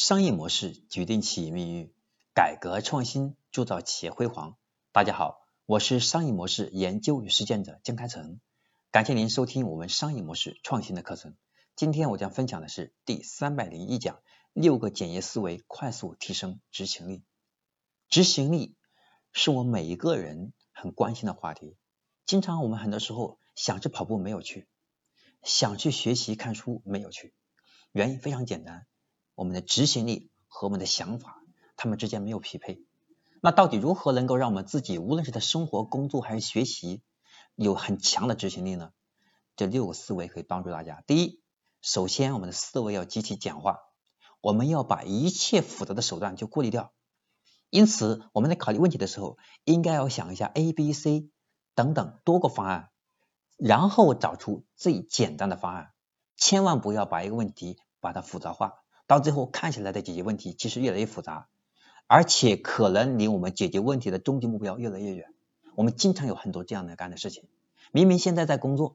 商业模式决定企业命运，改革创新铸造企业辉煌。大家好，我是商业模式研究与实践者江开成，感谢您收听我们商业模式创新的课程。今天我将分享的是第三百零一讲：六个简约思维，快速提升执行力。执行力是我每一个人很关心的话题。经常我们很多时候想去跑步没有去，想去学习看书没有去，原因非常简单。我们的执行力和我们的想法，他们之间没有匹配。那到底如何能够让我们自己，无论是在生活、工作还是学习，有很强的执行力呢？这六个思维可以帮助大家。第一，首先我们的思维要极其简化，我们要把一切复杂的手段就过滤掉。因此，我们在考虑问题的时候，应该要想一下 A、B、C 等等多个方案，然后找出最简单的方案。千万不要把一个问题把它复杂化。到最后看起来的解决问题其实越来越复杂，而且可能离我们解决问题的终极目标越来越远。我们经常有很多这样的干的事情，明明现在在工作，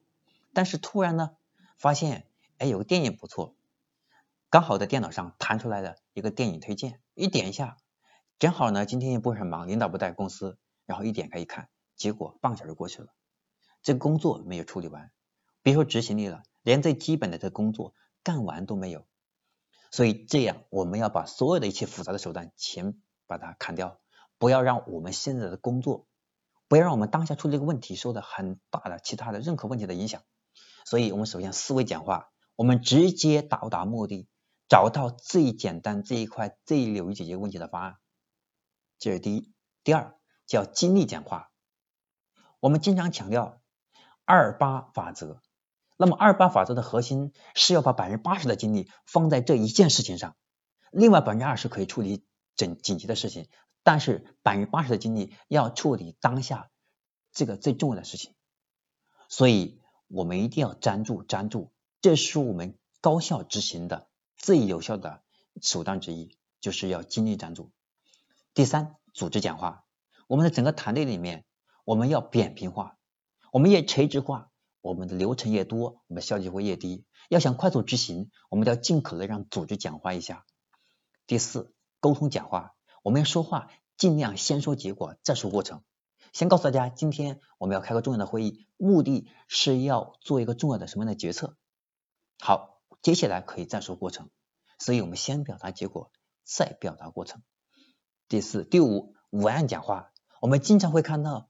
但是突然呢发现，哎，有个电影不错，刚好在电脑上弹出来的一个电影推荐，一点一下，正好呢今天也不是很忙，领导不在公司，然后一点开一看，结果半小时过去了，这个工作没有处理完，别说执行力了，连最基本的这工作干完都没有。所以这样，我们要把所有的一切复杂的手段全把它砍掉，不要让我们现在的工作，不要让我们当下出这个问题受到很大的其他的任何问题的影响。所以我们首先思维简化，我们直接到达目的，找到最简单这一块最容易解决问题的方案。这是第一。第二叫精力简化，我们经常强调二八法则。那么二八法则的核心是要把百分之八十的精力放在这一件事情上，另外百分之二十可以处理整紧急的事情，但是百分之八十的精力要处理当下这个最重要的事情。所以我们一定要专注专注，这是我们高效执行的最有效的手段之一，就是要精力专注。第三，组织简化，我们的整个团队里面我们要扁平化，我们要垂直化。我们的流程越多，我们效率会越低。要想快速执行，我们要尽可能让组织简化一下。第四，沟通简化，我们要说话尽量先说结果再说过程。先告诉大家，今天我们要开个重要的会议，目的是要做一个重要的什么样的决策。好，接下来可以再说过程。所以我们先表达结果，再表达过程。第四、第五，文案讲话。我们经常会看到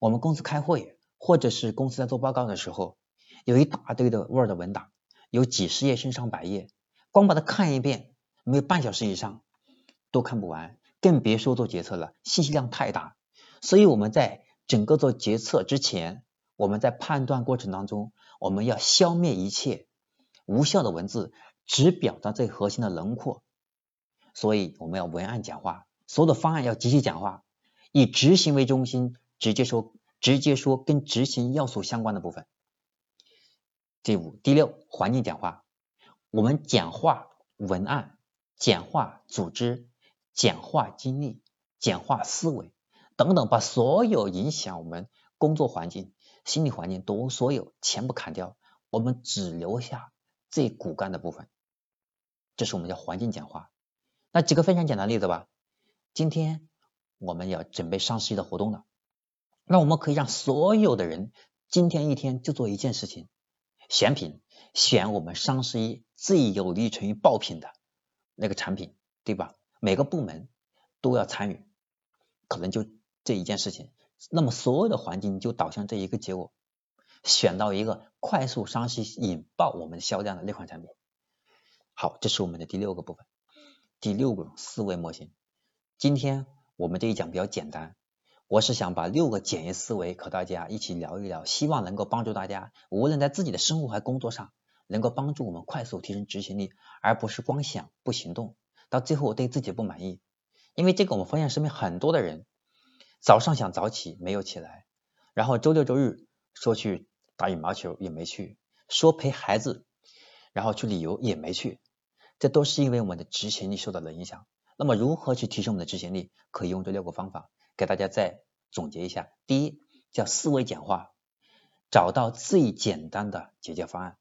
我们公司开会。或者是公司在做报告的时候，有一大堆的 Word 文档，有几十页甚至上百页，光把它看一遍，没有半小时以上都看不完，更别说做决策了，信息量太大。所以我们在整个做决策之前，我们在判断过程当中，我们要消灭一切无效的文字，只表达最核心的轮廓。所以我们要文案讲话，所有的方案要极其简化，以执行为中心，直接说。直接说跟执行要素相关的部分。第五、第六，环境简化，我们简化文案，简化组织，简化精力，简化思维等等，把所有影响我们工作环境、心理环境都所有全部砍掉，我们只留下最骨干的部分，这是我们叫环境简化。那几个非常简单的例子吧，今天我们要准备上市的活动了。那我们可以让所有的人今天一天就做一件事情，选品，选我们双十一最有利于爆品的那个产品，对吧？每个部门都要参与，可能就这一件事情，那么所有的环境就导向这一个结果，选到一个快速双十一引爆我们销量的那款产品。好，这是我们的第六个部分，第六个思维模型。今天我们这一讲比较简单。我是想把六个简易思维和大家一起聊一聊，希望能够帮助大家，无论在自己的生活还工作上，能够帮助我们快速提升执行力，而不是光想不行动，到最后对自己不满意。因为这个，我们发现身边很多的人，早上想早起没有起来，然后周六周日说去打羽毛球也没去，说陪孩子，然后去旅游也没去，这都是因为我们的执行力受到了影响。那么，如何去提升我们的执行力？可以用这六个方法。给大家再总结一下：第一，叫思维简化，找到最简单的解决方案；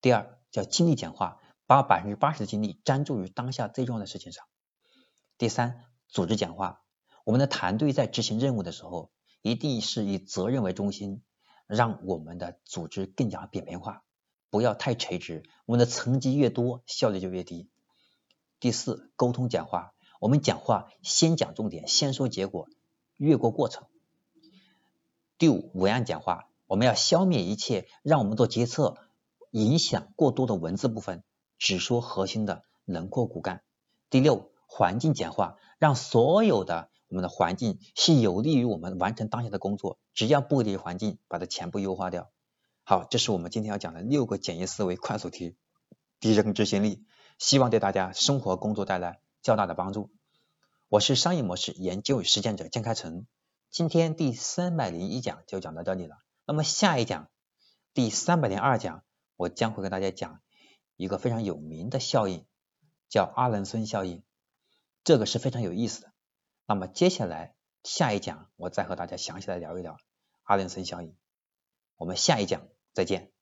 第二，叫精力简化，把百分之八十的精力专注于当下最重要的事情上。第三，组织简化。我们的团队在执行任务的时候，一定是以责任为中心，让我们的组织更加扁平化，不要太垂直。我们的层级越多，效率就越低。第四，沟通简化。我们讲话先讲重点，先说结果，越过过程。第五，文案讲话。我们要消灭一切让我们做决策影响过多的文字部分，只说核心的，轮廓骨干。第六，环境简化，让所有的我们的环境是有利于我们完成当下的工作，只要不利于环境，把它全部优化掉。好，这是我们今天要讲的六个简易思维快速题，提升执行力，希望对大家生活工作带来较大的帮助。我是商业模式研究与实践者江开成，今天第三百零一讲就讲到这里了。那么下一讲第三百零二讲，我将会跟大家讲一个非常有名的效应，叫阿伦森效应，这个是非常有意思的。那么接下来下一讲，我再和大家详细的聊一聊阿伦森效应。我们下一讲再见。